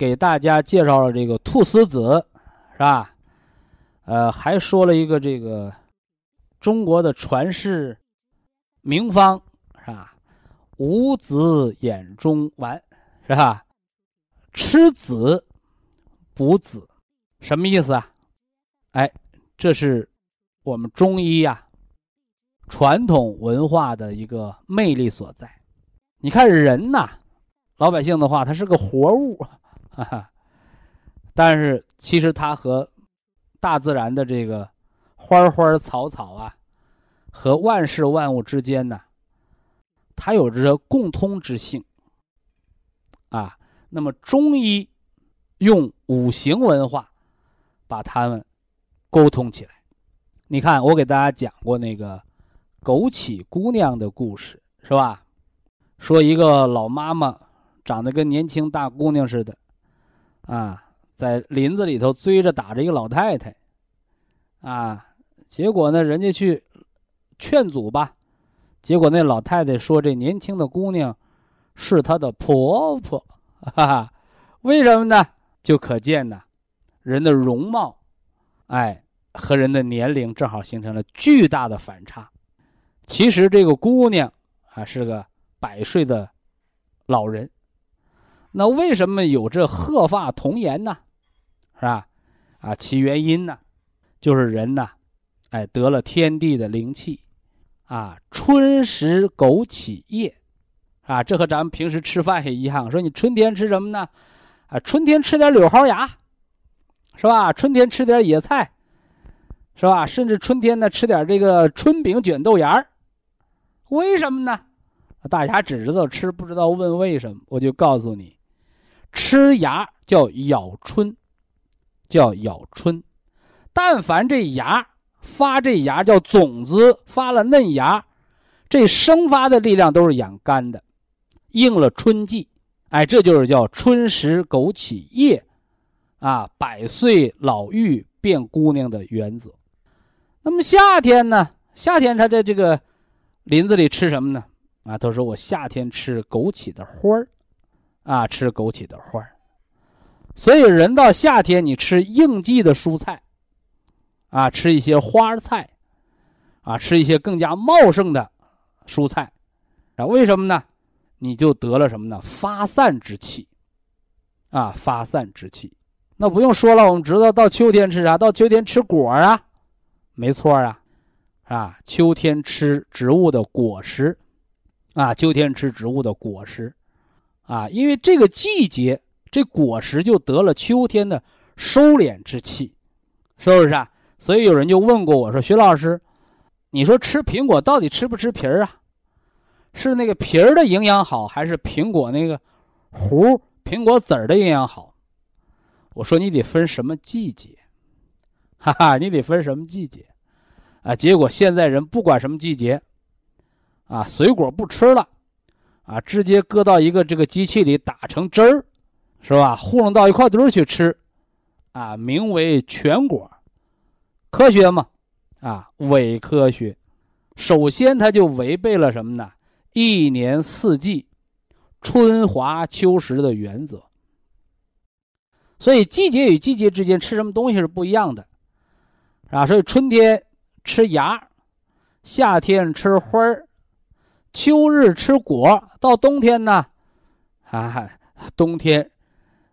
给大家介绍了这个菟丝子，是吧？呃，还说了一个这个中国的传世名方，是吧？五子眼中丸，是吧？吃子补子，什么意思啊？哎，这是我们中医呀传统文化的一个魅力所在。你看人呐，老百姓的话，他是个活物。但是其实它和大自然的这个花花草草啊，和万事万物之间呢，它有着共通之性啊。那么中医用五行文化把它们沟通起来。你看，我给大家讲过那个枸杞姑娘的故事，是吧？说一个老妈妈长得跟年轻大姑娘似的。啊，在林子里头追着打着一个老太太，啊，结果呢，人家去劝阻吧，结果那老太太说：“这年轻的姑娘是她的婆婆。”哈哈，为什么呢？就可见呢，人的容貌，哎，和人的年龄正好形成了巨大的反差。其实这个姑娘啊，是个百岁的老人。那为什么有这鹤发童颜呢？是吧？啊，其原因呢，就是人呐，哎，得了天地的灵气，啊，春食枸杞叶，啊，这和咱们平时吃饭也一样。说你春天吃什么呢？啊，春天吃点柳蒿芽，是吧？春天吃点野菜，是吧？甚至春天呢，吃点这个春饼卷豆芽儿。为什么呢？大家只知道吃，不知道问为什么。我就告诉你。吃芽叫咬春，叫咬春。但凡这芽发，这芽叫种子发了嫩芽，这生发的力量都是养肝的，应了春季。哎，这就是叫春食枸杞叶，啊，百岁老妪变姑娘的原则。那么夏天呢？夏天他在这个林子里吃什么呢？啊，他说我夏天吃枸杞的花儿。啊，吃枸杞的花所以人到夏天，你吃应季的蔬菜，啊，吃一些花菜，啊，吃一些更加茂盛的蔬菜，啊，为什么呢？你就得了什么呢？发散之气，啊，发散之气。那不用说了，我们知道到秋天吃啥？到秋天吃果啊，没错啊，啊，秋天吃植物的果实，啊，秋天吃植物的果实。啊，因为这个季节，这果实就得了秋天的收敛之气，是不是啊？所以有人就问过我说：“徐老师，你说吃苹果到底吃不吃皮儿啊？是那个皮儿的营养好，还是苹果那个核苹果籽儿的营养好？”我说：“你得分什么季节，哈哈，你得分什么季节啊？”结果现在人不管什么季节，啊，水果不吃了。啊，直接搁到一个这个机器里打成汁儿，是吧？糊弄到一块堆儿去吃，啊，名为全果，科学吗？啊，伪科学。首先，它就违背了什么呢？一年四季，春华秋实的原则。所以，季节与季节之间吃什么东西是不一样的，啊，所以春天吃芽，夏天吃花儿。秋日吃果，到冬天呢，啊，冬天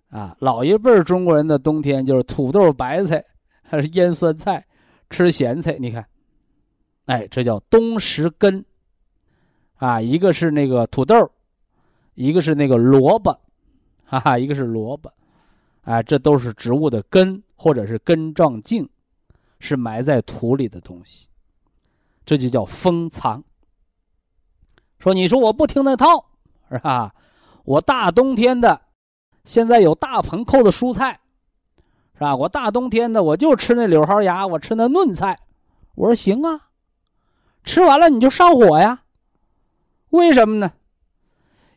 啊，老一辈中国人的冬天就是土豆、白菜，还 是腌酸菜，吃咸菜。你看，哎，这叫冬食根。啊，一个是那个土豆，一个是那个萝卜，哈哈，一个是萝卜，啊，这都是植物的根或者是根状茎，是埋在土里的东西，这就叫封藏。说你说我不听那套，是吧？我大冬天的，现在有大棚扣的蔬菜，是吧？我大冬天的我就吃那柳蒿芽，我吃那嫩菜。我说行啊，吃完了你就上火呀。为什么呢？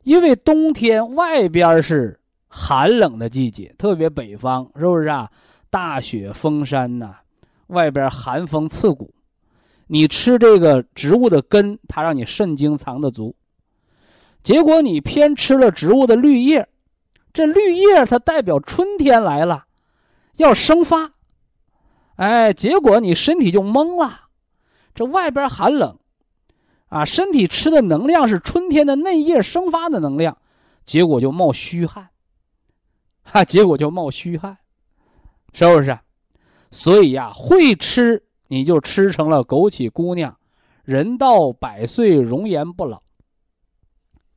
因为冬天外边是寒冷的季节，特别北方是不是啊？大雪封山呐，外边寒风刺骨。你吃这个植物的根，它让你肾精藏的足。结果你偏吃了植物的绿叶，这绿叶它代表春天来了，要生发。哎，结果你身体就懵了。这外边寒冷。啊，身体吃的能量是春天的嫩叶生发的能量，结果就冒虚汗。哈，结果就冒虚汗，是不是？所以呀，会吃你就吃成了枸杞姑娘，人到百岁容颜不老。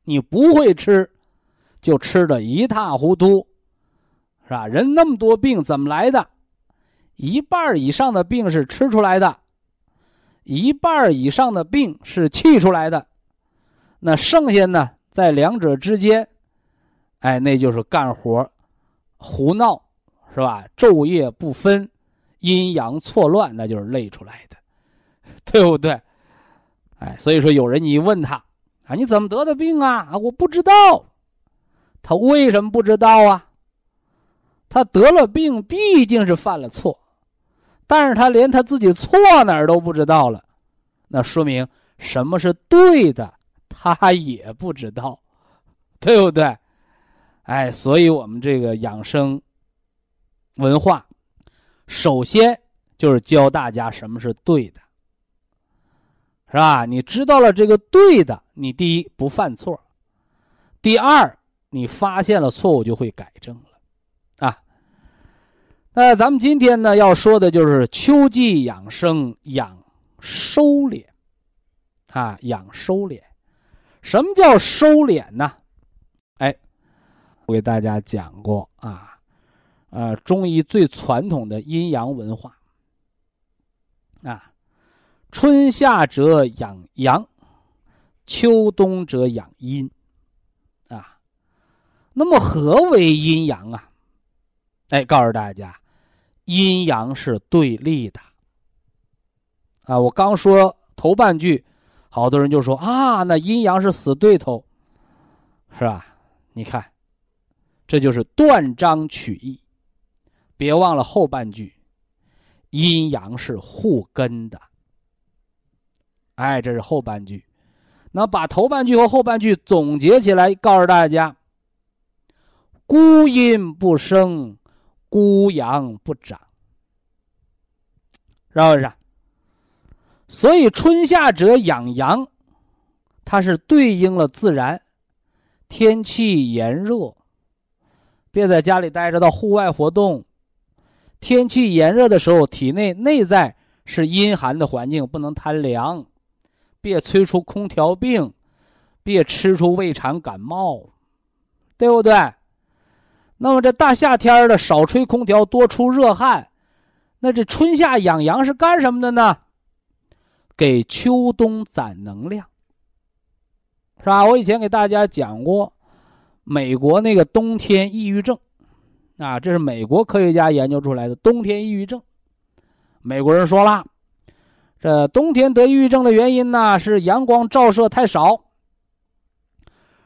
你不会吃，就吃的一塌糊涂，是吧？人那么多病怎么来的？一半以上的病是吃出来的。一半以上的病是气出来的，那剩下呢，在两者之间，哎，那就是干活胡闹，是吧？昼夜不分，阴阳错乱，那就是累出来的，对不对？哎，所以说有人你问他啊，你怎么得的病啊？啊，我不知道。他为什么不知道啊？他得了病，毕竟是犯了错。但是他连他自己错哪儿都不知道了，那说明什么是对的，他也不知道，对不对？哎，所以我们这个养生文化，首先就是教大家什么是对的，是吧？你知道了这个对的，你第一不犯错，第二你发现了错误就会改正了啊。那咱们今天呢要说的就是秋季养生养收敛，啊，养收敛。什么叫收敛呢？哎，我给大家讲过啊，啊，中医最传统的阴阳文化啊，春夏者养阳，秋冬者养阴，啊，那么何为阴阳啊？哎，告诉大家。阴阳是对立的，啊，我刚说头半句，好多人就说啊，那阴阳是死对头，是吧？你看，这就是断章取义。别忘了后半句，阴阳是互根的。哎，这是后半句，那把头半句和后半句总结起来，告诉大家：孤阴不生。孤阳不长，是不是？所以春夏者养阳，它是对应了自然。天气炎热，别在家里待着，到户外活动。天气炎热的时候，体内内在是阴寒的环境，不能贪凉，别催出空调病，别吃出胃肠感冒，对不对？那么这大夏天的少吹空调，多出热汗，那这春夏养阳是干什么的呢？给秋冬攒能量，是吧？我以前给大家讲过，美国那个冬天抑郁症，啊，这是美国科学家研究出来的冬天抑郁症。美国人说了，这冬天得抑郁症的原因呢，是阳光照射太少，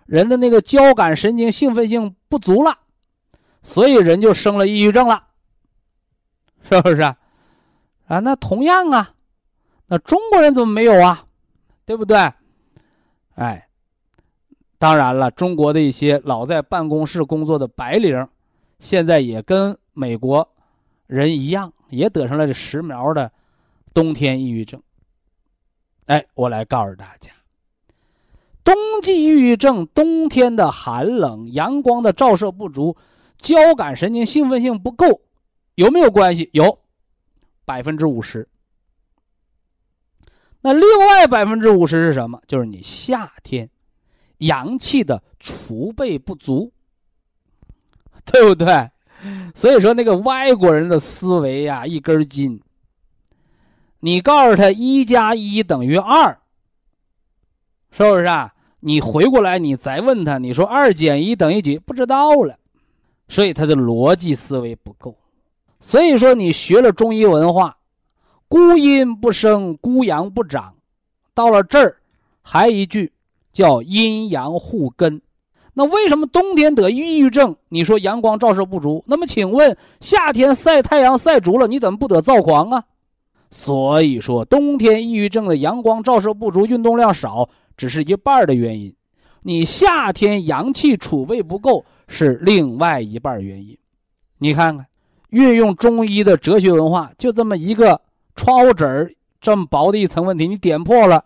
人的那个交感神经兴奋性不足了。所以人就生了抑郁症了，是不是？啊，那同样啊，那中国人怎么没有啊？对不对？哎，当然了，中国的一些老在办公室工作的白领，现在也跟美国人一样，也得上了这时髦的冬天抑郁症。哎，我来告诉大家，冬季抑郁症，冬天的寒冷，阳光的照射不足。交感神经兴奋性不够，有没有关系？有，百分之五十。那另外百分之五十是什么？就是你夏天阳气的储备不足，对不对？所以说那个外国人的思维呀，一根筋。你告诉他一加一等于二，是不是啊？你回过来，你再问他，你说二减一等于几？不知道了，所以他的逻辑思维不够。所以说，你学了中医文化，孤阴不生，孤阳不长，到了这儿，还一句叫阴阳互根。那为什么冬天得抑郁症？你说阳光照射不足，那么请问夏天晒太阳晒足了，你怎么不得躁狂啊？所以说，冬天抑郁症的阳光照射不足、运动量少，只是一半的原因；你夏天阳气储备不够是另外一半原因。你看看，运用中医的哲学文化，就这么一个窗户纸儿这么薄的一层问题，你点破了，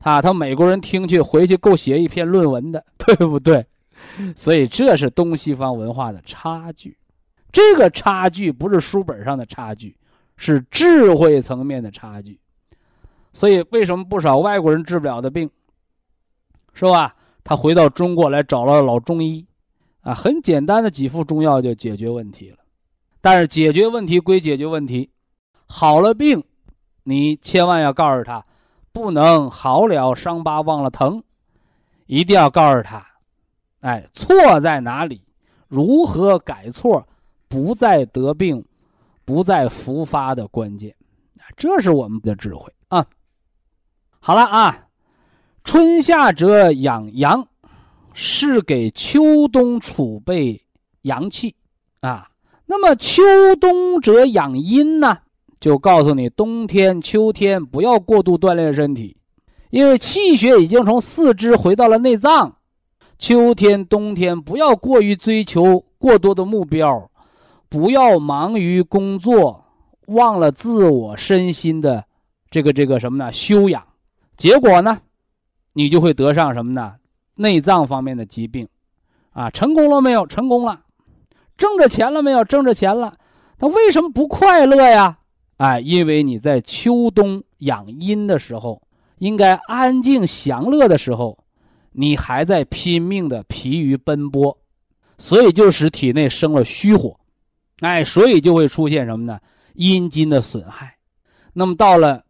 啊，他美国人听去回去够写一篇论文的，对不对？所以这是东西方文化的差距，这个差距不是书本上的差距。是智慧层面的差距，所以为什么不少外国人治不了的病，是吧？他回到中国来找了老中医，啊，很简单的几副中药就解决问题了。但是解决问题归解决问题，好了病，你千万要告诉他，不能好了伤疤忘了疼，一定要告诉他，哎，错在哪里？如何改错？不再得病。不再复发的关键，这是我们的智慧啊！好了啊，春夏者养阳，是给秋冬储备阳气啊。那么秋冬者养阴呢？就告诉你，冬天、秋天不要过度锻炼身体，因为气血已经从四肢回到了内脏。秋天、冬天不要过于追求过多的目标。不要忙于工作，忘了自我身心的这个这个什么呢？修养，结果呢，你就会得上什么呢？内脏方面的疾病，啊，成功了没有？成功了，挣着钱了没有？挣着钱了，他为什么不快乐呀？哎，因为你在秋冬养阴的时候，应该安静享乐的时候，你还在拼命的疲于奔波，所以就使体内生了虚火。哎，所以就会出现什么呢？阴津的损害。那么到了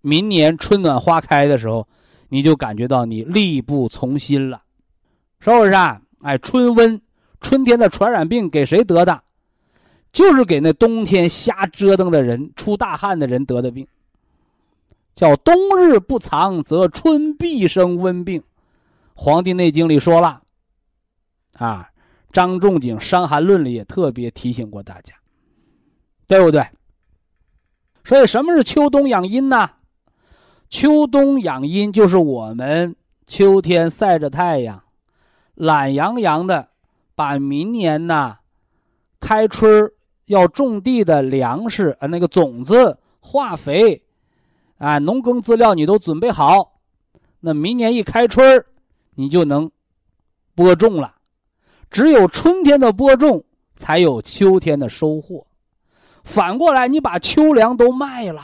明年春暖花开的时候，你就感觉到你力不从心了，是不是啊？哎，春温，春天的传染病给谁得的？就是给那冬天瞎折腾的人、出大汗的人得的病，叫冬日不藏，则春必生温病。《黄帝内经》里说了，啊。张仲景《伤寒论》里也特别提醒过大家，对不对？所以什么是秋冬养阴呢？秋冬养阴就是我们秋天晒着太阳，懒洋洋的，把明年呢开春要种地的粮食啊，那个种子、化肥，啊，农耕资料你都准备好，那明年一开春你就能播种了。只有春天的播种，才有秋天的收获。反过来，你把秋粮都卖了，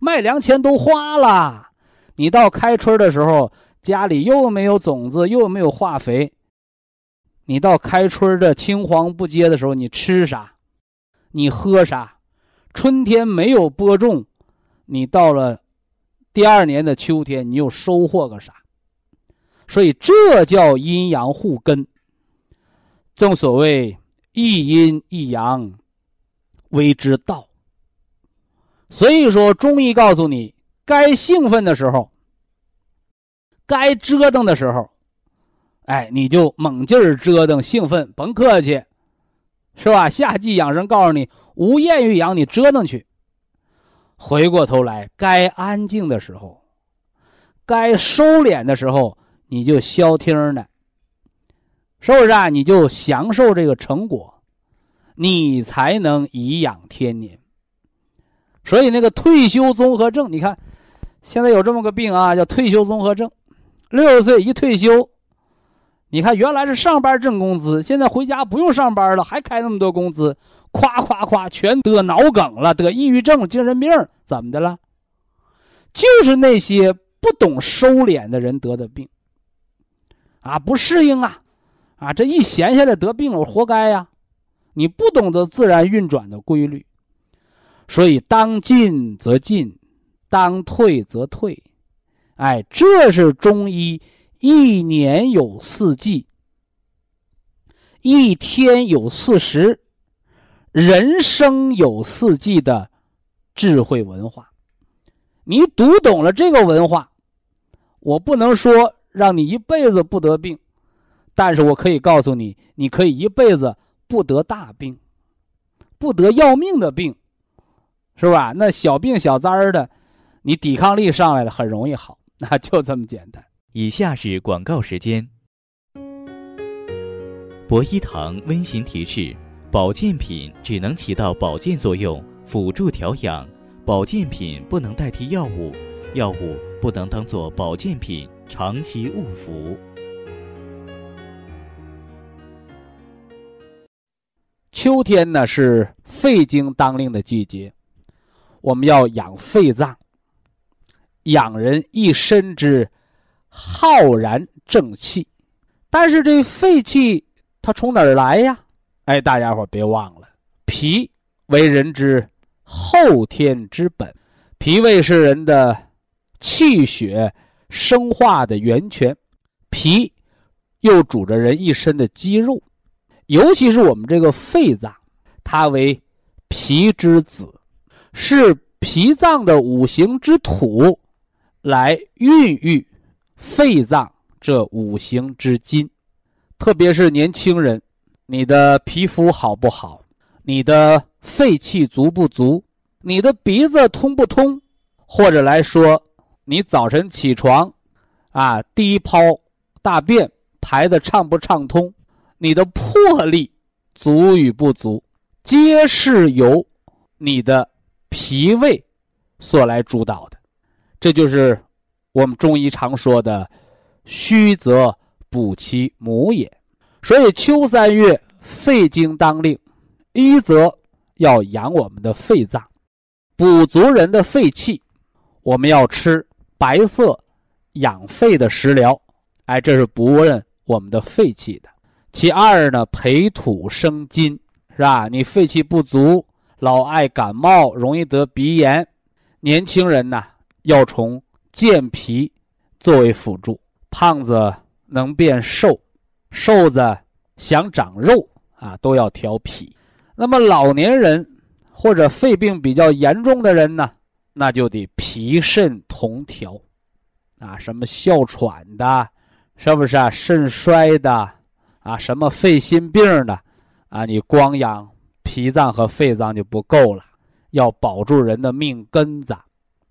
卖粮钱都花了，你到开春的时候，家里又没有种子，又没有化肥。你到开春的青黄不接的时候，你吃啥？你喝啥？春天没有播种，你到了第二年的秋天，你又收获个啥？所以这叫阴阳互根。正所谓一阴一阳，为之道。所以说，中医告诉你，该兴奋的时候，该折腾的时候，哎，你就猛劲儿折腾，兴奋，甭客气，是吧？夏季养生告诉你，无厌于养，你折腾去。回过头来，该安静的时候，该收敛的时候，你就消停的。是不是啊？你就享受这个成果，你才能颐养天年。所以那个退休综合症，你看，现在有这么个病啊，叫退休综合症。六十岁一退休，你看，原来是上班挣工资，现在回家不用上班了，还开那么多工资，夸夸夸，全得脑梗了，得抑郁症、精神病，怎么的了？就是那些不懂收敛的人得的病。啊，不适应啊，啊，这一闲下来得病了，我活该呀！你不懂得自然运转的规律，所以当进则进，当退则退。哎，这是中医。一年有四季，一天有四时，人生有四季的智慧文化。你读懂了这个文化，我不能说让你一辈子不得病，但是我可以告诉你，你可以一辈子不得大病，不得要命的病，是吧？那小病小灾儿的，你抵抗力上来了，很容易好，那就这么简单。以下是广告时间。博一堂温馨提示：保健品只能起到保健作用，辅助调养；保健品不能代替药物，药物不能当做保健品长期误服。秋天呢是肺经当令的季节，我们要养肺脏，养人一身之。浩然正气，但是这肺气它从哪儿来呀？哎，大家伙别忘了，脾为人之后天之本，脾胃是人的气血生化的源泉，脾又主着人一身的肌肉，尤其是我们这个肺脏，它为脾之子，是脾脏的五行之土来孕育。肺脏这五行之金，特别是年轻人，你的皮肤好不好？你的肺气足不足？你的鼻子通不通？或者来说，你早晨起床，啊，第一泡大便排的畅不畅通？你的魄力足与不足，皆是由你的脾胃所来主导的。这就是。我们中医常说的“虚则补其母也”，所以秋三月肺经当令，一则要养我们的肺脏，补足人的肺气。我们要吃白色养肺的食疗，哎，这是补润我们的肺气的。其二呢，培土生金，是吧？你肺气不足，老爱感冒，容易得鼻炎。年轻人呢，要从。健脾作为辅助，胖子能变瘦，瘦子想长肉啊，都要调脾。那么老年人或者肺病比较严重的人呢，那就得脾肾同调啊。什么哮喘的，是不是啊？肾衰的啊？什么肺心病的啊？你光养脾脏和肺脏就不够了，要保住人的命根子。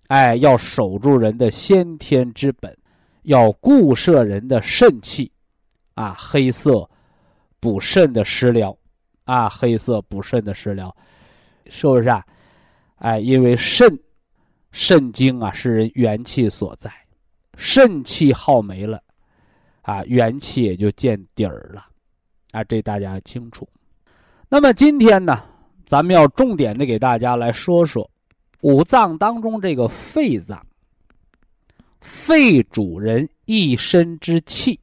哎，要守住人的先天之本，要固摄人的肾气，啊，黑色补肾的食疗，啊，黑色补肾的食疗，是不是啊？哎，因为肾，肾精啊是人元气所在，肾气耗没了，啊，元气也就见底儿了，啊，这大家清楚。那么今天呢，咱们要重点的给大家来说说。五脏当中，这个肺脏，肺主人一身之气。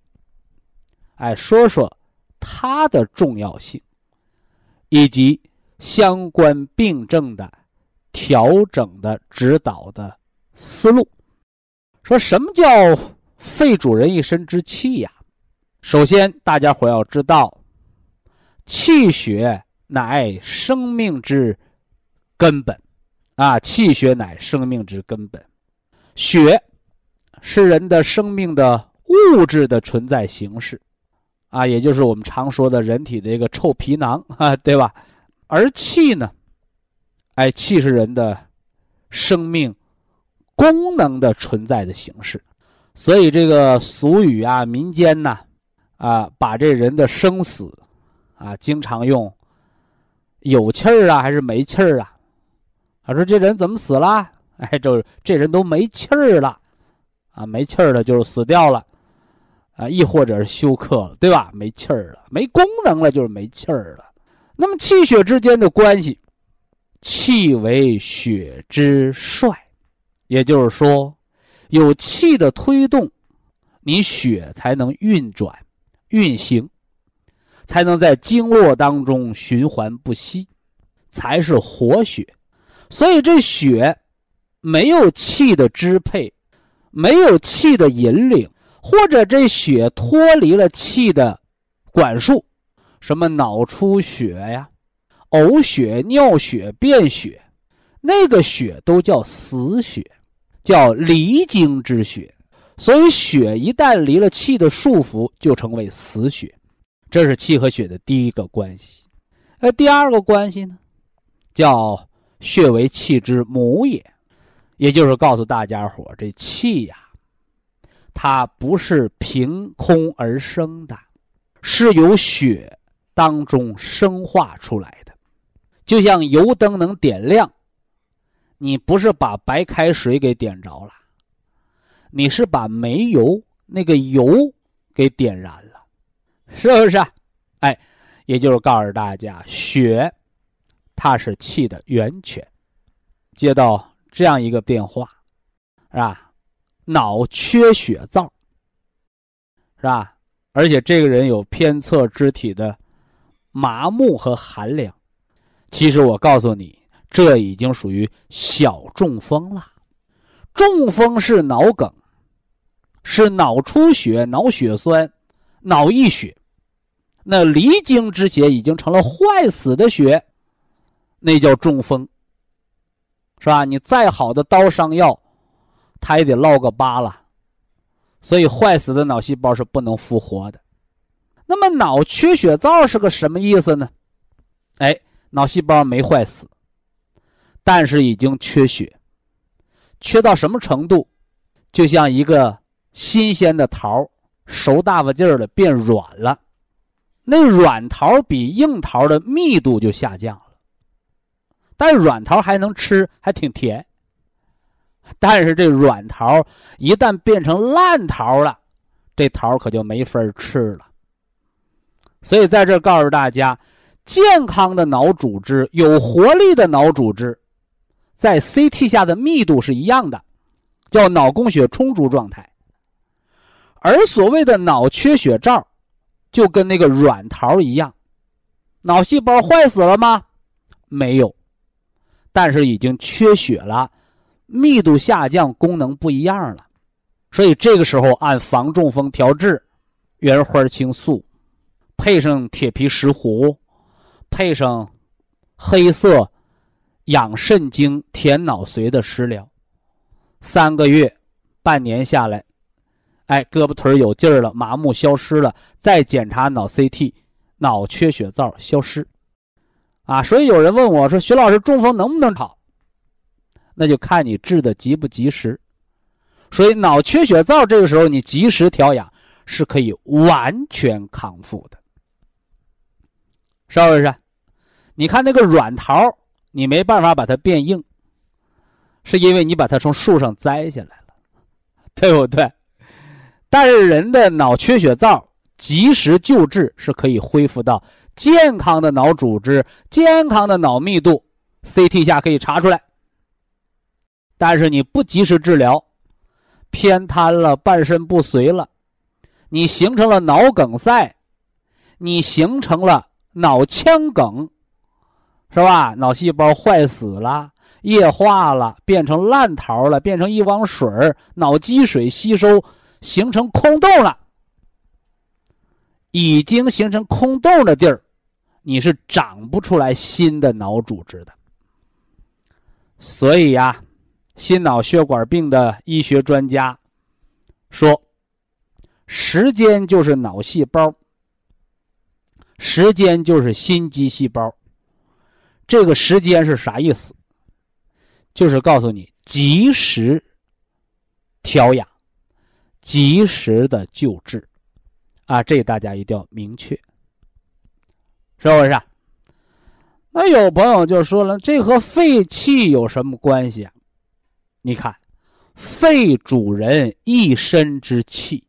哎，说说它的重要性，以及相关病症的调整的指导的思路。说什么叫肺主人一身之气呀？首先，大家伙要知道，气血乃生命之根本。啊，气血乃生命之根本，血是人的生命的物质的存在形式，啊，也就是我们常说的人体的一个臭皮囊啊，对吧？而气呢，哎，气是人的生命功能的存在的形式，所以这个俗语啊，民间呐，啊，把这人的生死啊，经常用有气儿啊，还是没气儿啊？他说：“这人怎么死了？哎，就这人都没气儿了，啊，没气儿了就是死掉了，啊，亦或者是休克了，对吧？没气儿了，没功能了，就是没气儿了。那么气血之间的关系，气为血之帅，也就是说，有气的推动，你血才能运转、运行，才能在经络当中循环不息，才是活血。所以这血没有气的支配，没有气的引领。或者这血脱离了气的管束，什么脑出血呀、呕血、尿血、便血，那个血都叫死血，叫离经之血。所以血一旦离了气的束缚，就成为死血。这是气和血的第一个关系。那第二个关系呢，叫血为气之母也，也就是告诉大家伙这气呀。它不是凭空而生的，是由血当中生化出来的。就像油灯能点亮，你不是把白开水给点着了，你是把煤油那个油给点燃了，是不是？哎，也就是告诉大家，血它是气的源泉。接到这样一个电话，是吧？脑缺血灶，是吧？而且这个人有偏侧肢体的麻木和寒凉。其实我告诉你，这已经属于小中风了。中风是脑梗，是脑出血、脑血栓、脑溢血。那离经之血已经成了坏死的血，那叫中风，是吧？你再好的刀伤药。它也得落个疤了，所以坏死的脑细胞是不能复活的。那么脑缺血灶是个什么意思呢？哎，脑细胞没坏死，但是已经缺血，缺到什么程度？就像一个新鲜的桃熟大发劲儿了，变软了。那软桃比硬桃的密度就下降了，但是软桃还能吃，还挺甜。但是这软桃一旦变成烂桃了，这桃可就没法吃了。所以在这告诉大家，健康的脑组织、有活力的脑组织，在 CT 下的密度是一样的，叫脑供血充足状态。而所谓的脑缺血灶，就跟那个软桃一样，脑细胞坏死了吗？没有，但是已经缺血了。密度下降，功能不一样了，所以这个时候按防中风调治，原花青素，配上铁皮石斛，配上黑色养肾精填脑髓的食疗，三个月、半年下来，哎，胳膊腿有劲儿了，麻木消失了，再检查脑 CT，脑缺血灶消失，啊，所以有人问我说：“徐老师，中风能不能好？”那就看你治的及不及时，所以脑缺血灶这个时候你及时调养是可以完全康复的，是不是？你看那个软桃，你没办法把它变硬，是因为你把它从树上摘下来了，对不对？但是人的脑缺血灶及时救治是可以恢复到健康的脑组织、健康的脑密度，CT 下可以查出来。但是你不及时治疗，偏瘫了，半身不遂了，你形成了脑梗塞，你形成了脑腔梗，是吧？脑细胞坏死了，液化了，变成烂桃了，变成一汪水脑积水吸收，形成空洞了。已经形成空洞的地儿，你是长不出来新的脑组织的。所以呀。心脑血管病的医学专家说：“时间就是脑细胞，时间就是心肌细胞。这个时间是啥意思？就是告诉你及时调养，及时的救治，啊，这大家一定要明确，是不是？那有朋友就说了，这和肺气有什么关系啊？”你看，肺主人一身之气，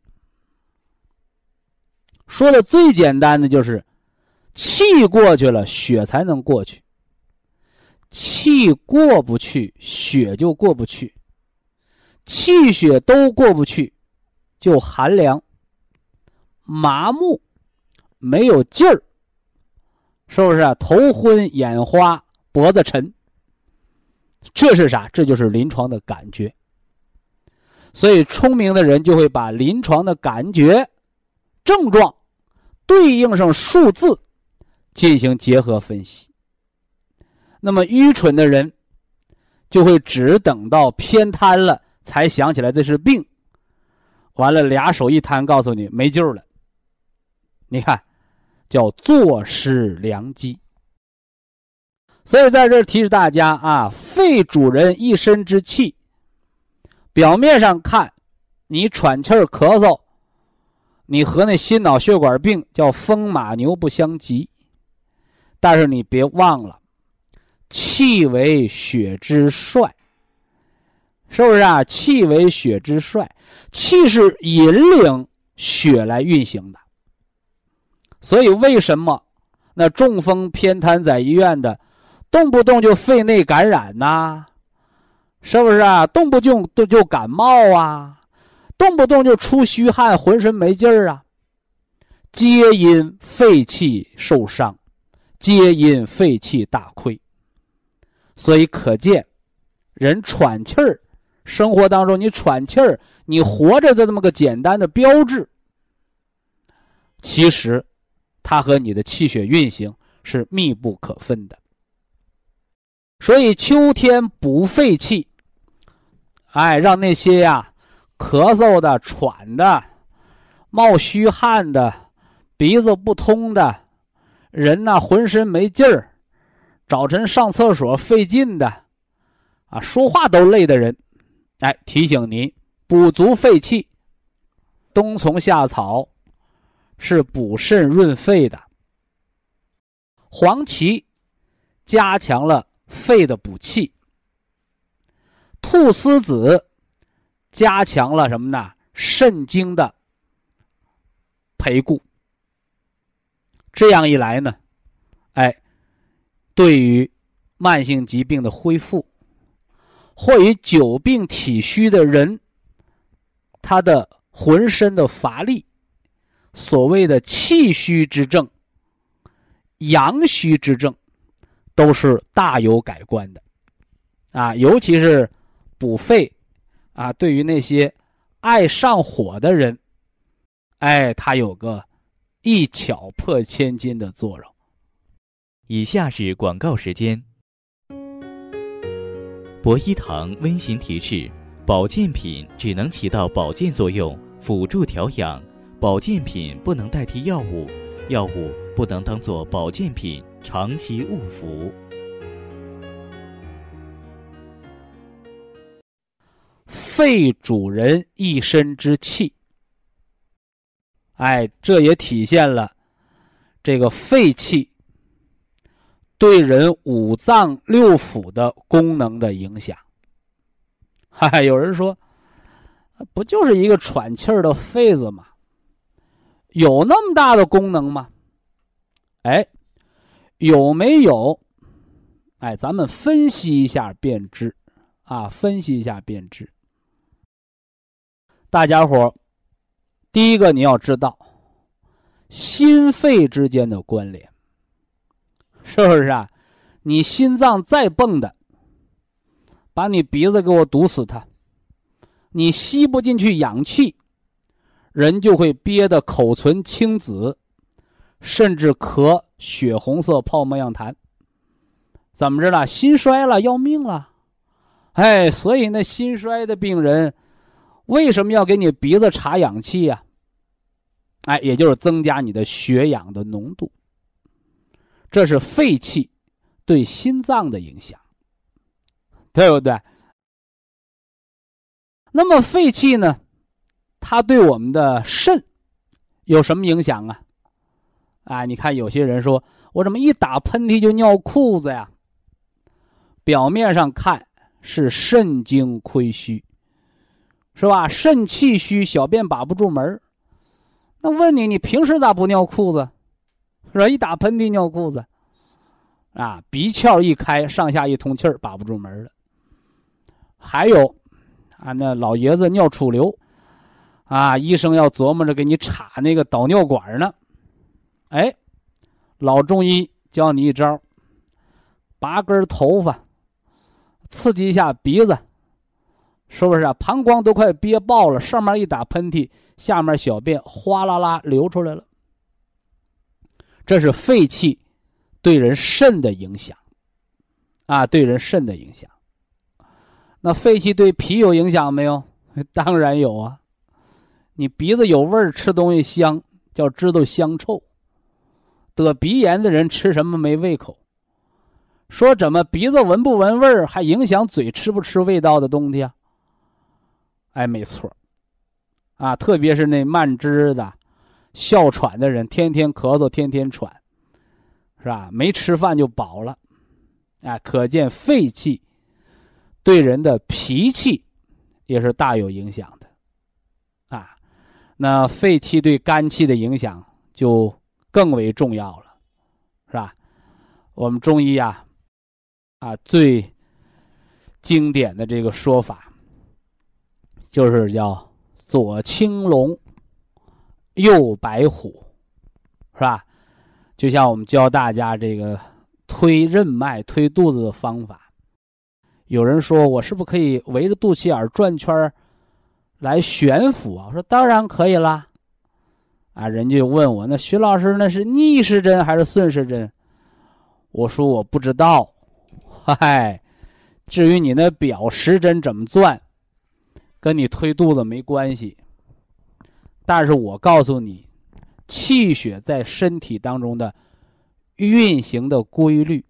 说的最简单的就是，气过去了，血才能过去。气过不去，血就过不去。气血都过不去，就寒凉、麻木、没有劲儿，是不是？头昏眼花、脖子沉，这是啥？这就是临床的感觉。所以，聪明的人就会把临床的感觉、症状对应上数字，进行结合分析。那么，愚蠢的人就会只等到偏瘫了。才想起来这是病，完了俩手一摊，告诉你没救了。你看，叫坐失良机。所以在这儿提示大家啊，肺主人一身之气。表面上看，你喘气儿、咳嗽，你和那心脑血管病叫风马牛不相及。但是你别忘了，气为血之帅。是不是啊？气为血之帅，气是引领血来运行的。所以为什么那中风偏瘫在医院的，动不动就肺内感染呐？是不是啊？动不动就就感冒啊？动不动就出虚汗，浑身没劲儿啊？皆因肺气受伤，皆因肺气大亏。所以可见，人喘气儿。生活当中，你喘气儿，你活着的这么个简单的标志，其实它和你的气血运行是密不可分的。所以秋天补肺气，哎，让那些呀咳嗽的、喘的、冒虚汗的、鼻子不通的人呐，浑身没劲儿，早晨上厕所费劲的，啊，说话都累的人。哎，提醒您补足肺气。冬虫夏草是补肾润肺的。黄芪加强了肺的补气。菟丝子加强了什么呢？肾经的培固。这样一来呢，哎，对于慢性疾病的恢复。或与久病体虚的人，他的浑身的乏力，所谓的气虚之症、阳虚之症，都是大有改观的，啊，尤其是补肺，啊，对于那些爱上火的人，哎，他有个一巧破千金的作用。以下是广告时间。博一堂温馨提示：保健品只能起到保健作用，辅助调养；保健品不能代替药物，药物不能当做保健品长期误服。肺主人一身之气，哎，这也体现了这个肺气。对人五脏六腑的功能的影响，哈哈，有人说，不就是一个喘气儿的肺子吗？有那么大的功能吗？哎，有没有？哎，咱们分析一下便知，啊，分析一下便知。大家伙第一个你要知道，心肺之间的关联。是不是啊？你心脏再蹦的，把你鼻子给我堵死它，你吸不进去氧气，人就会憋得口唇青紫，甚至咳血红色泡沫样痰。怎么着了？心衰了，要命了！哎，所以那心衰的病人，为什么要给你鼻子插氧气呀？哎，也就是增加你的血氧的浓度。这是肺气对心脏的影响，对不对？那么肺气呢？它对我们的肾有什么影响啊？啊，你看有些人说我怎么一打喷嚏就尿裤子呀？表面上看是肾精亏虚，是吧？肾气虚，小便把不住门那问你，你平时咋不尿裤子？是吧？一打喷嚏尿裤子，啊，鼻窍一开，上下一通气儿，把不住门了。还有，啊，那老爷子尿储留，啊，医生要琢磨着给你插那个导尿管呢。哎，老中医教你一招，拔根头发，刺激一下鼻子，是不是啊？膀胱都快憋爆了，上面一打喷嚏，下面小便哗啦啦流出来了。这是肺气对人肾的影响，啊，对人肾的影响。那肺气对脾有影响没有？当然有啊。你鼻子有味儿，吃东西香，叫知道香臭。得鼻炎的人吃什么没胃口？说怎么鼻子闻不闻味儿，还影响嘴吃不吃味道的东西啊？哎，没错。啊，特别是那慢支的。哮喘的人天天咳嗽，天天喘，是吧？没吃饭就饱了，哎，可见肺气对人的脾气也是大有影响的，啊，那肺气对肝气的影响就更为重要了，是吧？我们中医啊，啊，最经典的这个说法就是叫左青龙。右白虎，是吧？就像我们教大家这个推任脉、推肚子的方法。有人说我是不是可以围着肚脐眼转圈来悬浮啊？我说当然可以啦。啊，人家就问我那徐老师那是逆时针还是顺时针？我说我不知道。嗨，至于你那表时针怎么转，跟你推肚子没关系。但是我告诉你，气血在身体当中的运行的规律，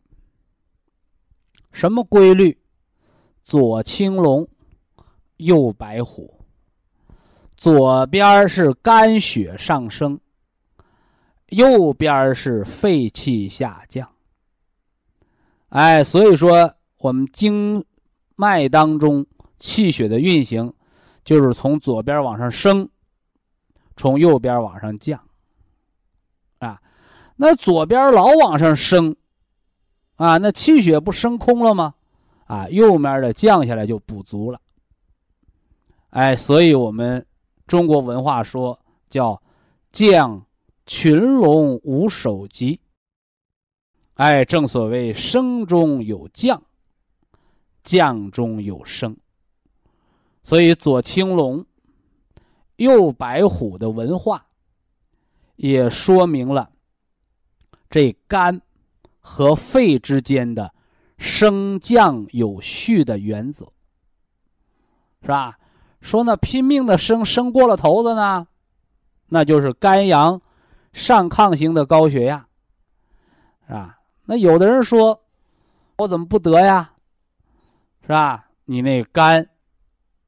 什么规律？左青龙，右白虎。左边是肝血上升，右边是肺气下降。哎，所以说我们经脉当中气血的运行，就是从左边往上升。从右边往上降，啊，那左边老往上升，啊，那气血不升空了吗？啊，右面的降下来就补足了。哎，所以我们中国文化说叫“降群龙无首级”。哎，正所谓升中有降，降中有升。所以左青龙。右白虎的文化，也说明了这肝和肺之间的升降有序的原则，是吧？说那拼命的升，升过了头的呢，那就是肝阳上亢型的高血压，是吧？那有的人说，我怎么不得呀？是吧？你那肝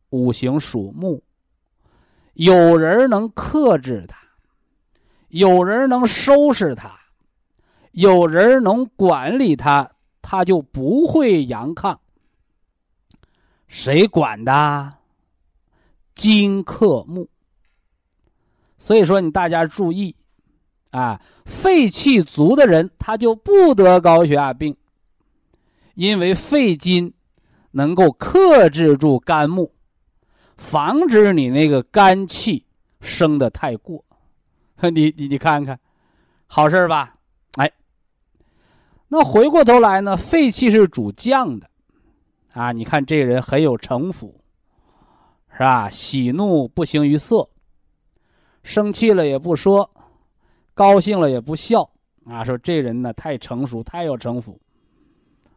五行属木。有人能克制它，有人能收拾它，有人能管理它，它就不会阳亢。谁管的？金克木。所以说，你大家注意啊，肺气足的人，他就不得高血压病，因为肺金能够克制住肝木。防止你那个肝气升的太过，你你你看看，好事吧？哎，那回过头来呢，肺气是主降的，啊，你看这人很有城府，是吧？喜怒不形于色，生气了也不说，高兴了也不笑，啊，说这人呢太成熟，太有城府。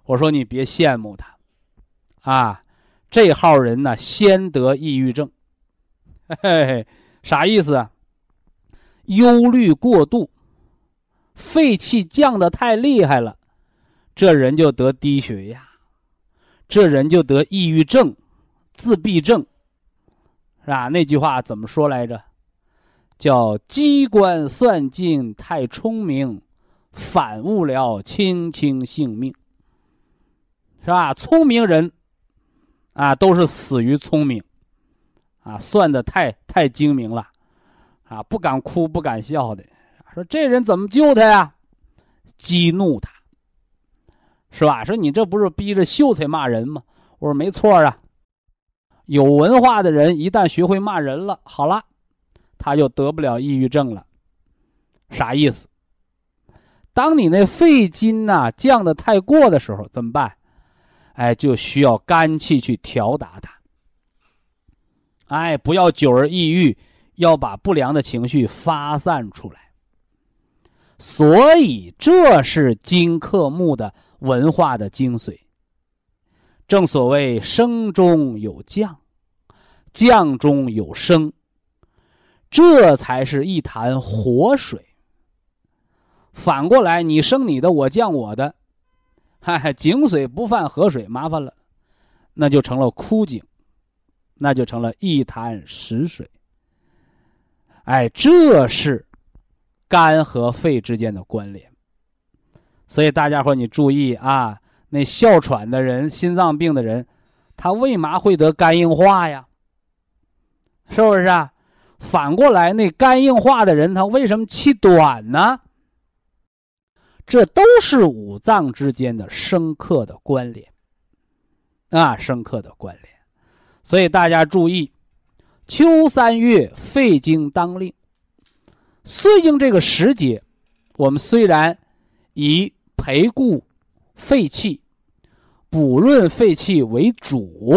我说你别羡慕他，啊。这号人呢，先得抑郁症，嘿嘿，啥意思啊？忧虑过度，肺气降的太厉害了，这人就得低血压，这人就得抑郁症、自闭症，是吧？那句话怎么说来着？叫机关算尽太聪明，反误了卿卿性命，是吧？聪明人。啊，都是死于聪明，啊，算的太太精明了，啊，不敢哭不敢笑的，说这人怎么救他呀？激怒他，是吧？说你这不是逼着秀才骂人吗？我说没错啊。有文化的人一旦学会骂人了，好了，他就得不了抑郁症了。啥意思？当你那肺金呐降的太过的时候，怎么办？哎，就需要肝气去调达它。哎，不要久而抑郁，要把不良的情绪发散出来。所以，这是金克木的文化的精髓。正所谓生中有降，降中有生，这才是一潭活水。反过来，你生你的，我降我的，嗨，井水不犯河水，麻烦了，那就成了枯井，那就成了一潭死水。哎，这是肝和肺之间的关联。所以大家伙你注意啊，那哮喘的人、心脏病的人，他为嘛会得肝硬化呀？是不是啊？反过来，那肝硬化的人，他为什么气短呢？这都是五脏之间的深刻的关联，啊，深刻的关联。所以大家注意，秋三月肺经当令，岁应这个时节，我们虽然以培固肺气、补润肺气为主，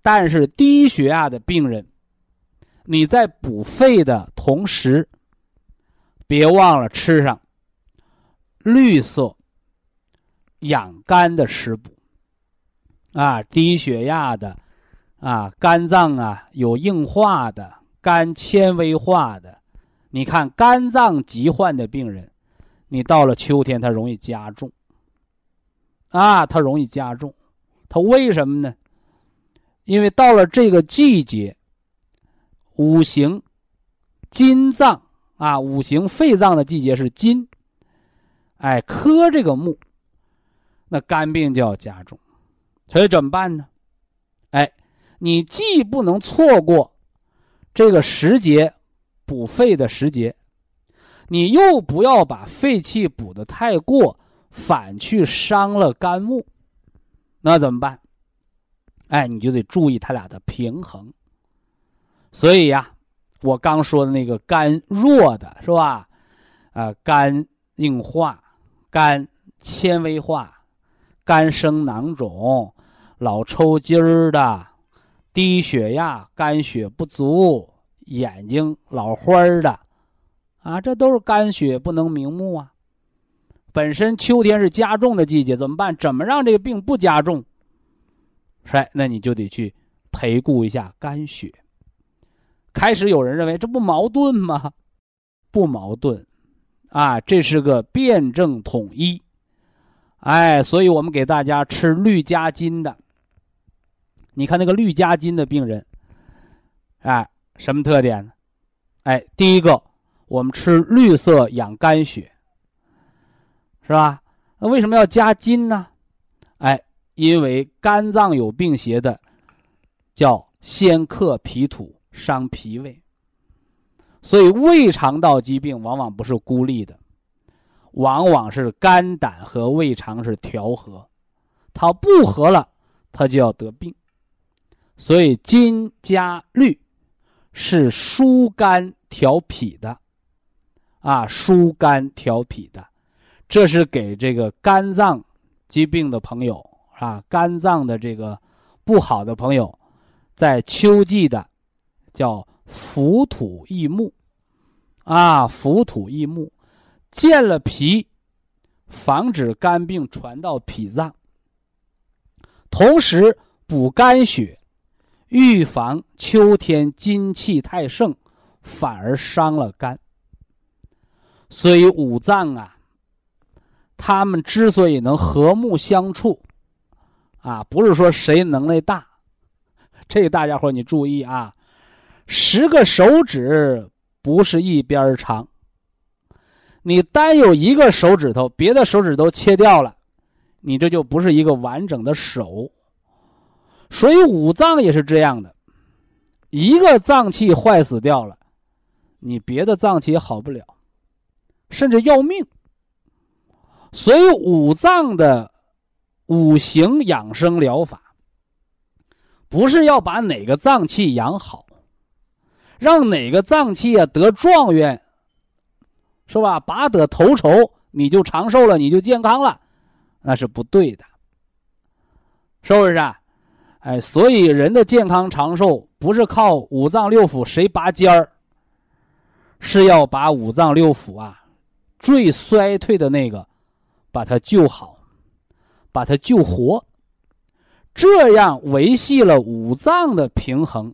但是低血压的病人，你在补肺的同时，别忘了吃上。绿色养肝的食补啊，低血压的啊，肝脏啊有硬化的、肝纤维化的，你看肝脏疾患的病人，你到了秋天他容易加重啊，他容易加重，他为什么呢？因为到了这个季节，五行金脏啊，五行肺脏的季节是金。哎，克这个木，那肝病就要加重，所以怎么办呢？哎，你既不能错过这个时节补肺的时节，你又不要把肺气补的太过，反去伤了肝木，那怎么办？哎，你就得注意它俩的平衡。所以呀，我刚说的那个肝弱的是吧？啊，肝硬化。肝纤维化，肝生囊肿，老抽筋儿的，低血压，肝血不足，眼睛老花儿的，啊，这都是肝血不能明目啊。本身秋天是加重的季节，怎么办？怎么让这个病不加重？是，那你就得去培固一下肝血。开始有人认为这不矛盾吗？不矛盾。啊，这是个辩证统一，哎，所以我们给大家吃绿加金的。你看那个绿加金的病人，哎，什么特点呢？哎，第一个，我们吃绿色养肝血，是吧？那为什么要加金呢？哎，因为肝脏有病邪的，叫先克脾土，伤脾胃。所以，胃肠道疾病往往不是孤立的，往往是肝胆和胃肠是调和，它不和了，它就要得病。所以，金加绿是疏肝调脾的，啊，疏肝调脾的，这是给这个肝脏疾病的朋友啊，肝脏的这个不好的朋友，在秋季的叫。浮土益木，啊，浮土益木，健了脾，防止肝病传到脾脏，同时补肝血，预防秋天金气太盛，反而伤了肝。所以五脏啊，他们之所以能和睦相处，啊，不是说谁能耐大，这大家伙你注意啊。十个手指不是一边长，你单有一个手指头，别的手指头切掉了，你这就不是一个完整的手。所以五脏也是这样的，一个脏器坏死掉了，你别的脏器也好不了，甚至要命。所以五脏的五行养生疗法，不是要把哪个脏器养好，让哪个脏器啊得状元，是吧？拔得头筹，你就长寿了，你就健康了，那是不对的，是不是啊？哎，所以人的健康长寿不是靠五脏六腑谁拔尖儿，是要把五脏六腑啊最衰退的那个。把它救好，把它救活，这样维系了五脏的平衡，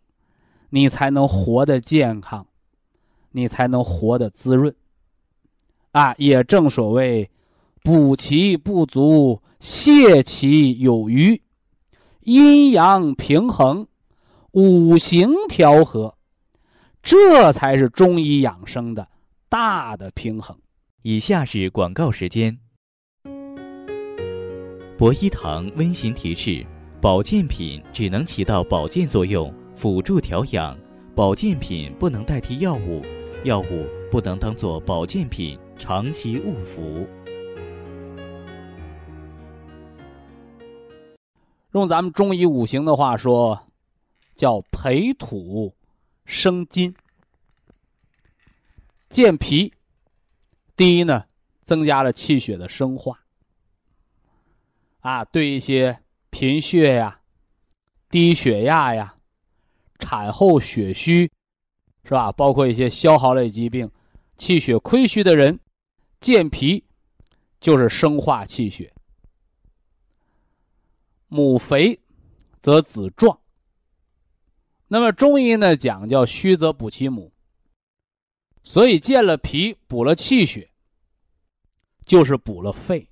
你才能活得健康，你才能活得滋润。啊，也正所谓，补其不足，泻其有余，阴阳平衡，五行调和，这才是中医养生的大的平衡。以下是广告时间。博一堂温馨提示：保健品只能起到保健作用，辅助调养；保健品不能代替药物，药物不能当做保健品长期误服。用咱们中医五行的话说，叫培土生金。健脾，第一呢，增加了气血的生化。啊，对一些贫血呀、低血压呀、产后血虚，是吧？包括一些消耗类疾病、气血亏虚的人，健脾就是生化气血。母肥则子壮。那么中医呢讲叫虚则补其母，所以健了脾，补了气血，就是补了肺。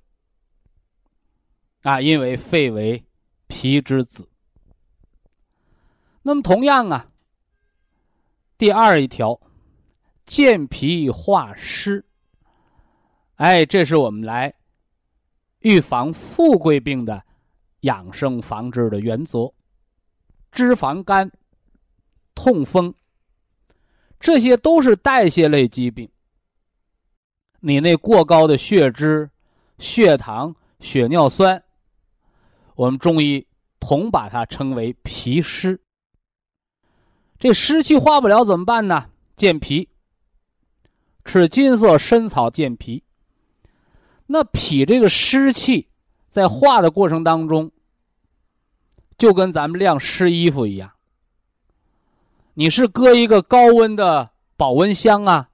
啊，因为肺为脾之子。那么同样啊，第二一条，健脾化湿。哎，这是我们来预防富贵病的养生防治的原则。脂肪肝、痛风，这些都是代谢类疾病。你那过高的血脂、血糖、血尿酸。我们中医统把它称为脾湿。这湿气化不了怎么办呢？健脾，吃金色参草健脾。那脾这个湿气在化的过程当中，就跟咱们晾湿衣服一样。你是搁一个高温的保温箱啊，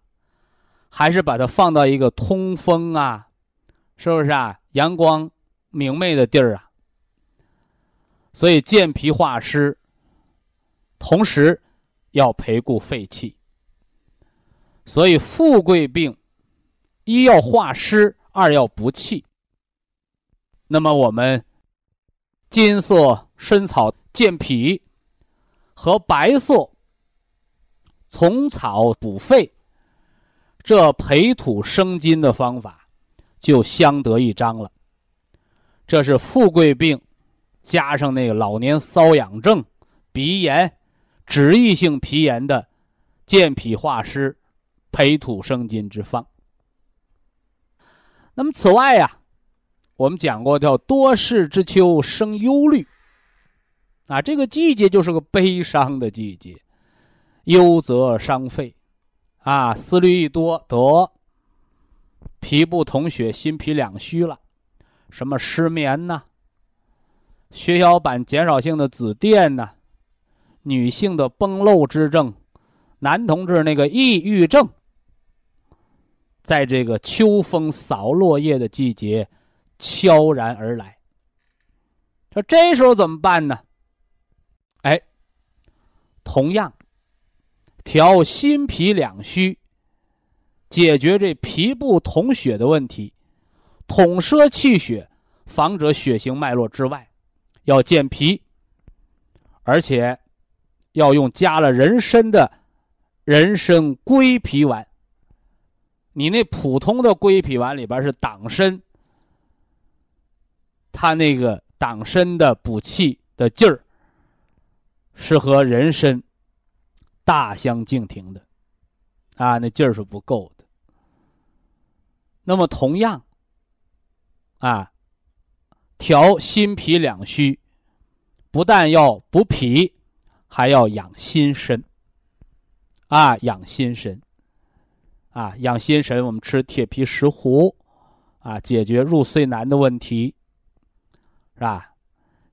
还是把它放到一个通风啊，是不是啊？阳光明媚的地儿啊？所以健脾化湿，同时要培固肺气。所以富贵病，一要化湿，二要补气。那么我们金色参草健脾和白色虫草补肺，这培土生金的方法就相得益彰了。这是富贵病。加上那个老年瘙痒症、鼻炎、脂溢性皮炎的健脾化湿、培土生金之方。那么此外呀，我们讲过叫多事之秋生忧虑，啊，这个季节就是个悲伤的季节，忧则伤肺，啊，思虑一多得脾不统血、心脾两虚了，什么失眠呐？血小板减少性的紫癜呐，女性的崩漏之症，男同志那个抑郁症，在这个秋风扫落叶的季节悄然而来。说这时候怎么办呢？哎，同样调心脾两虚，解决这脾不统血的问题，统摄气血，防止血行脉络之外。要健脾，而且要用加了人参的人参归脾丸。你那普通的归脾丸里边是党参，它那个党参的补气的劲儿是和人参大相径庭的。啊，那劲儿是不够的。那么同样，啊，调心脾两虚，不但要补脾，还要养心神。啊，养心神。啊，养心神，我们吃铁皮石斛，啊，解决入睡难的问题，是吧？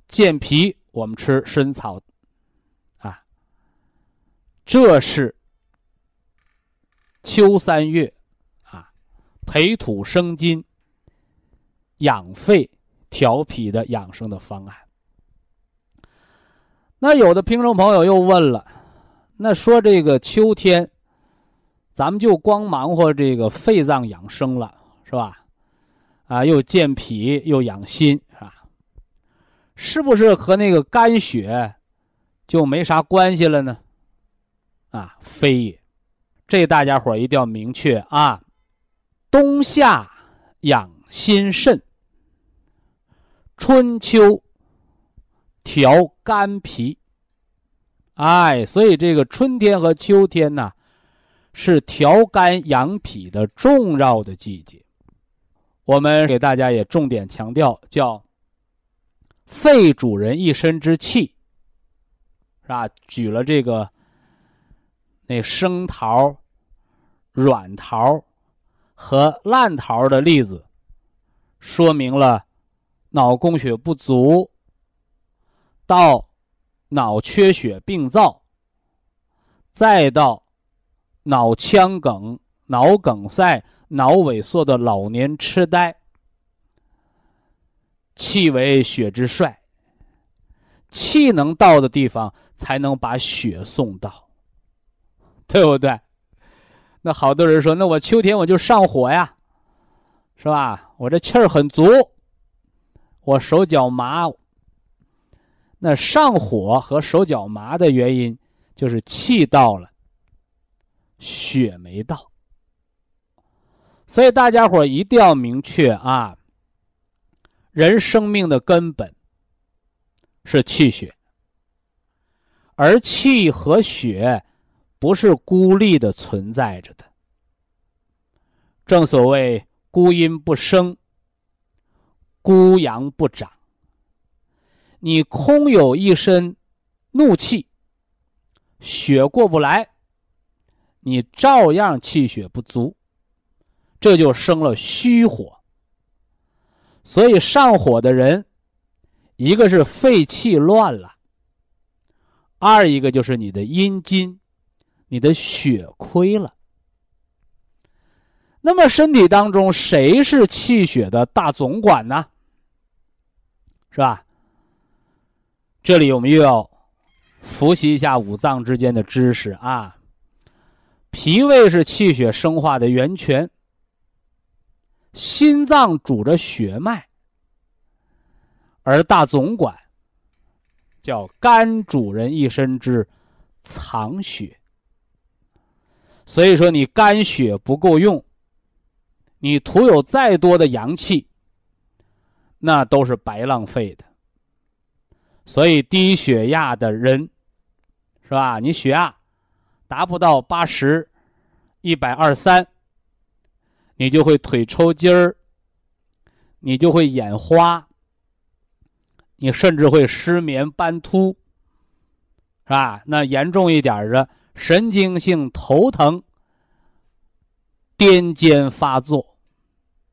健脾，我们吃参草，啊，这是秋三月，啊，培土生金、养肺调脾的养生的方案。那有的听众朋友又问了，那说这个秋天。咱们就光忙活这个肺脏养生了，是吧？啊，又健脾又养心，是吧？是不是和那个肝血就没啥关系了呢？啊，非也，这大家伙一定要明确啊。冬夏养心肾，春秋调肝脾。哎，所以这个春天和秋天呢？是调肝养脾的重要的季节，我们给大家也重点强调，叫肺主人一身之气，是吧？举了这个那生桃、软桃和烂桃的例子，说明了脑供血不足到脑缺血病灶，再到。脑腔梗、脑梗塞、脑萎缩的老年痴呆，气为血之帅，气能到的地方，才能把血送到，对不对？那好多人说，那我秋天我就上火呀，是吧？我这气儿很足，我手脚麻。那上火和手脚麻的原因，就是气到了。血没到，所以大家伙一定要明确啊！人生命的根本是气血，而气和血不是孤立的存在着的。正所谓孤阴不生，孤阳不长。你空有一身怒气，血过不来。你照样气血不足，这就生了虚火。所以上火的人，一个是肺气乱了，二一个就是你的阴筋、你的血亏了。那么身体当中谁是气血的大总管呢？是吧？这里我们又要复习一下五脏之间的知识啊。脾胃是气血生化的源泉，心脏主着血脉，而大总管叫肝主人一身之藏血。所以说，你肝血不够用，你徒有再多的阳气，那都是白浪费的。所以低血压的人，是吧？你血压。达不到八十，一百二三，你就会腿抽筋儿，你就会眼花，你甚至会失眠斑秃，是吧？那严重一点的神经性头疼、癫痫发作，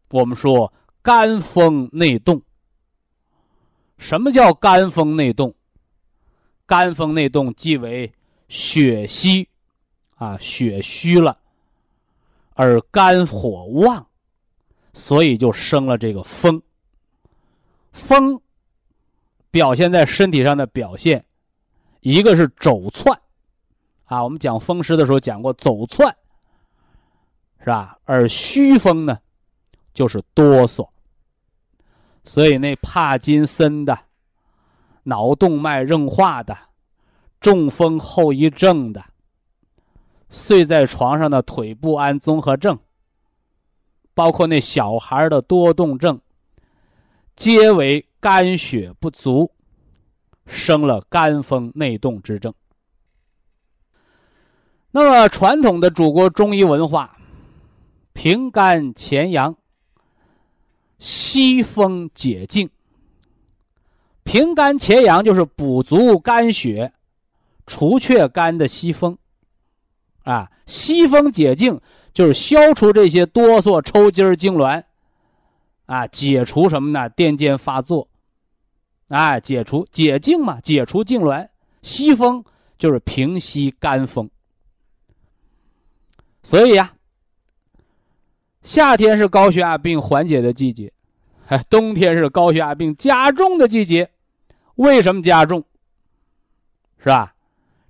我们说肝风内动。什么叫肝风内动？肝风内动即为血虚。啊，血虚了，而肝火旺，所以就生了这个风。风表现在身体上的表现，一个是走窜，啊，我们讲风湿的时候讲过走窜，是吧？而虚风呢，就是哆嗦。所以那帕金森的、脑动脉硬化的、中风后遗症的。睡在床上的腿不安综合症，包括那小孩的多动症，皆为肝血不足，生了肝风内动之症。那么传统的祖国中医文化，平肝潜阳，息风解痉。平肝潜阳就是补足肝血，除却肝的息风。啊，息风解痉就是消除这些哆嗦、抽筋儿、痉挛，啊，解除什么呢？癫痫发作，啊，解除解痉嘛，解除痉挛，息风就是平息肝风。所以呀，夏天是高血压病缓解的季节，哎，冬天是高血压病加重的季节。为什么加重？是吧？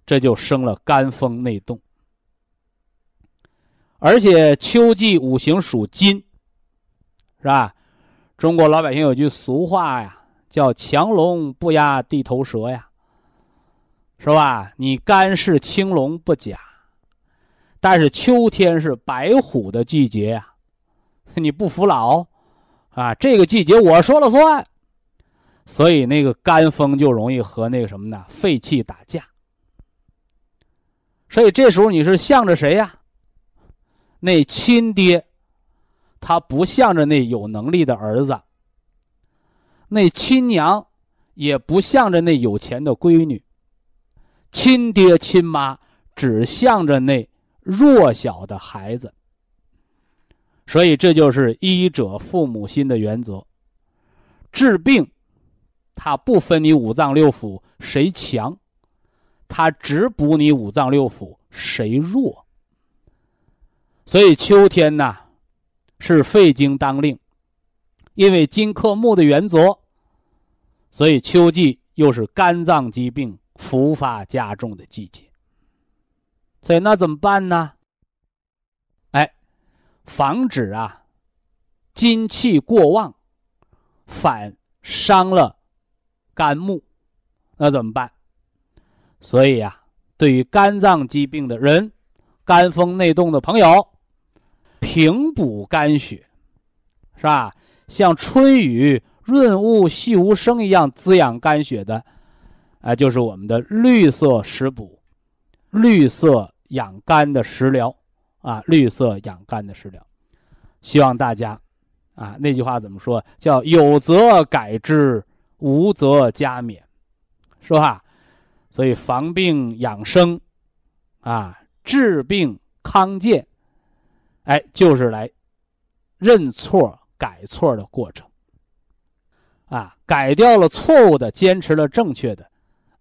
这就生了肝风内动。而且秋季五行属金，是吧？中国老百姓有句俗话呀，叫“强龙不压地头蛇”呀，是吧？你肝是青龙不假，但是秋天是白虎的季节呀，你不服老啊？这个季节我说了算，所以那个肝风就容易和那个什么呢？肺气打架。所以这时候你是向着谁呀？那亲爹，他不向着那有能力的儿子；那亲娘，也不向着那有钱的闺女。亲爹亲妈只向着那弱小的孩子。所以这就是医者父母心的原则。治病，他不分你五脏六腑谁强，他只补你五脏六腑谁弱。所以秋天呢，是肺经当令，因为金克木的原则，所以秋季又是肝脏疾病复发加重的季节。所以那怎么办呢？防止啊，金气过旺，反伤了肝木，那怎么办？所以呀，对于肝脏疾病的人，肝风内动的朋友。平补肝血，是吧？像春雨润物细无声一样滋养肝血的，啊，就是我们的绿色食补，绿色养肝的食疗，啊，绿色养肝的食疗。希望大家，啊，那句话怎么说？叫有则改之，无则加勉，是吧？所以防病养生，啊，治病康健。哎，就是来认错改错的过程啊，改掉了错误的，坚持了正确的，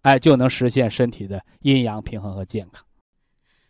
哎，就能实现身体的阴阳平衡和健康。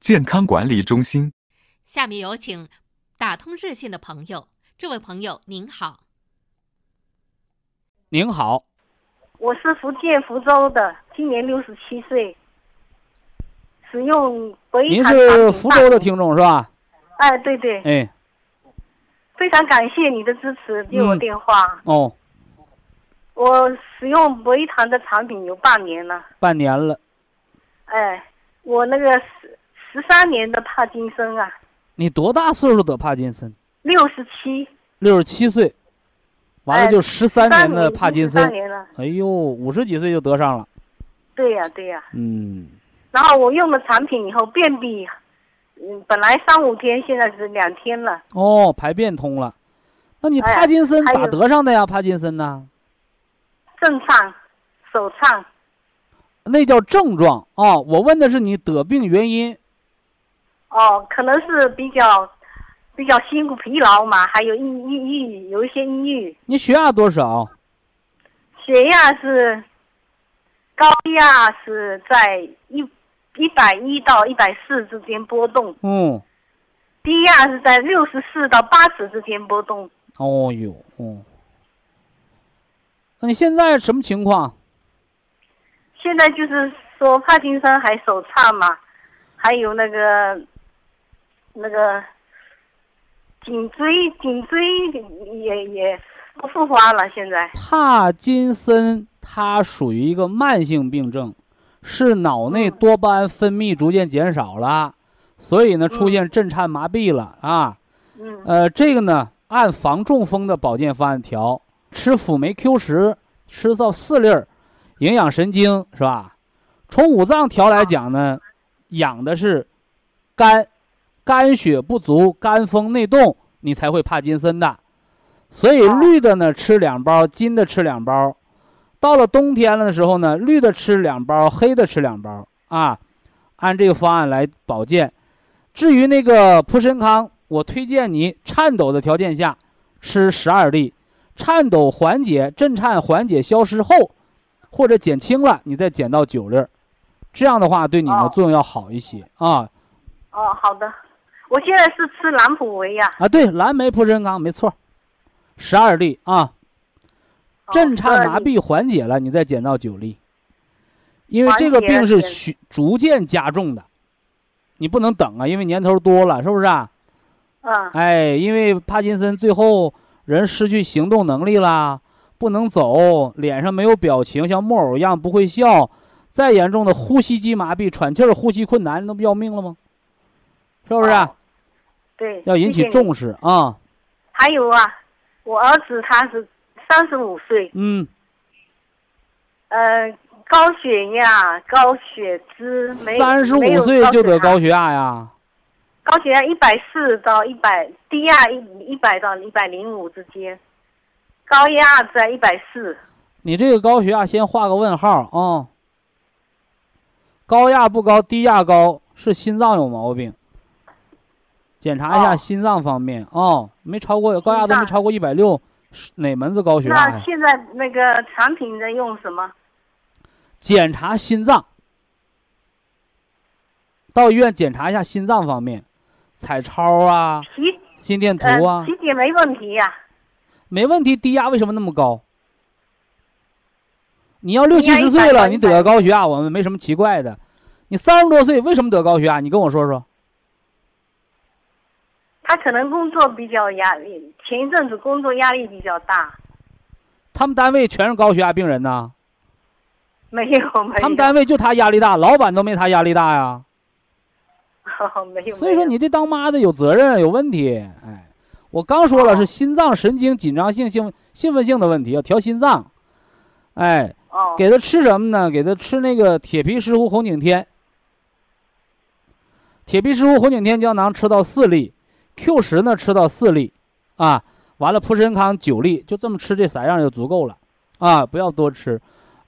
健康管理中心”。下面有请打通热线的朋友，这位朋友您好，您好，我是福建福州的，今年六十七岁。使用博医堂您是福州的听众是吧？哎，对对。哎，非常感谢你的支持，接我电话。哦。我使用博一堂的产品有半年了。半年了。哎，我那个十十三年的帕金森啊。你多大岁数得帕金森？六十七。六十七岁，完了就十三年的帕金森。三年了。哎呦，五十几岁就得上了。对呀，对呀。嗯。然后我用了产品以后，便秘，嗯，本来三五天，现在是两天了。哦，排便通了。那你帕金森咋得上的呀？帕金森呢？症状，手颤。那叫症状哦。我问的是你得病原因。哦，可能是比较比较辛苦、疲劳嘛，还有抑抑郁，有一些抑郁。你血压多少？血压是高压是在一。一百一到一百四之间波动，嗯，低压是在六十四到八十之间波动。哦哟，嗯，那你现在什么情况？现在就是说帕金森还手颤嘛，还有那个那个颈椎颈椎也也不复发了，现在帕金森它属于一个慢性病症，是脑内嗯多巴胺分泌逐渐减少了，所以呢出嗯现震颤麻痹了啊。嗯呃，这个呢按防中风的保健方案调，吃辅酶 Q 十，吃到四粒儿，营养神经是吧？从五脏调来讲呢，养的是肝，肝血不足、肝风内动，你才会帕金森的。所以哦绿的呢吃两包，金的吃两包。到了冬天了的时候呢，绿的吃两包，黑的吃两包。啊，按这个方案来保健。至于那个普参康，我推荐你颤抖的条件下吃十二粒，颤抖缓解、震颤缓解消失后，或者减轻了，你再减到九粒儿，这样的话对你的哦。作用要好一些。啊。哦，好的，我现在是吃蓝普维呀、啊！对，蓝莓普参康没错，十二粒啊，哦震颤麻痹缓解了，你再减到九粒，因为这个病是解了减。徐逐渐加重的，你不能等啊，因为年头多了，是不是啊？嗯哎，因为帕金森最后人失去行动能力啦，不能走，脸上没有表情，像木偶一样不会笑，再严重的呼吸肌麻痹、喘气儿、呼吸困难，那不要命了吗？是不是对，要引起重视啊？还有啊，我儿子他是三十五岁，嗯，呃，高血压、高血脂，没三十五岁就得高血血压呀？高血压一百四到一百，低压一一百到一百零五之间，高压在一百四。你这个高血压先画个问号啊、高压不高，低压高是心脏有毛病，检查一下哦心脏方面哦、没超过高压都没超过一百六，是哪门子高血压？那现在那个产品在用什么？检查心脏，到医院检查一下心脏方面，彩超啊、心电图呃啊，体检没问题呀、没问题。低压为什么那么高？你要六七十岁了，你得个高血压，我们没什么奇怪的。你三十多岁为什么得高血压？你跟我说说。他可能工作比较压力，前一阵子工作压力比较大。他们单位全是高血压病人呐，没有没有，他们单位就他压力大，老板都没他压力大呀。没有。所以说你这当妈的有责任，有问题。哎，我刚说了是心脏神经紧张性兴兴奋性的问题，要调心脏。哎，哦给他吃什么呢？给他吃那个铁皮石斛红景天。铁皮石斛红景天胶囊吃到四粒，Q 十呢吃到四粒，啊，完了普参康九粒，就这么吃这三样就足够了，啊，不要多吃。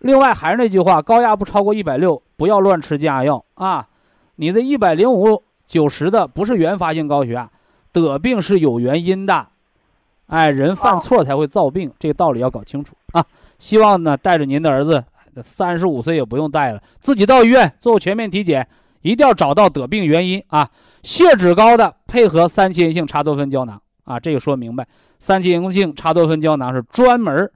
另外还是那句话，高压不超过一百六，不要乱吃降压药啊。你这一百零五九十的不是原发性高血压，得病是有原因的，哎，人犯错才会造病，这个道理要搞清楚啊。希望呢带着您的儿子，三十五岁也不用带了，自己到医院做全面体检，一定要找到得病原因啊。血脂高的配合三七银杏茶多酚胶囊啊，这个说明白。三七银杏茶多酚胶囊是专门儿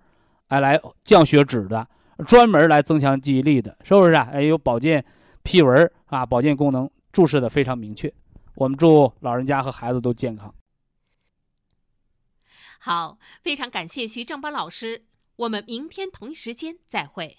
哎来降血脂的，专门来增强记忆力的，是不是啊？哎，有保健批文啊，保健功能注释的非常明确。我们祝老人家和孩子都健康。好，非常感谢徐正邦老师，我们明天同一时间再会。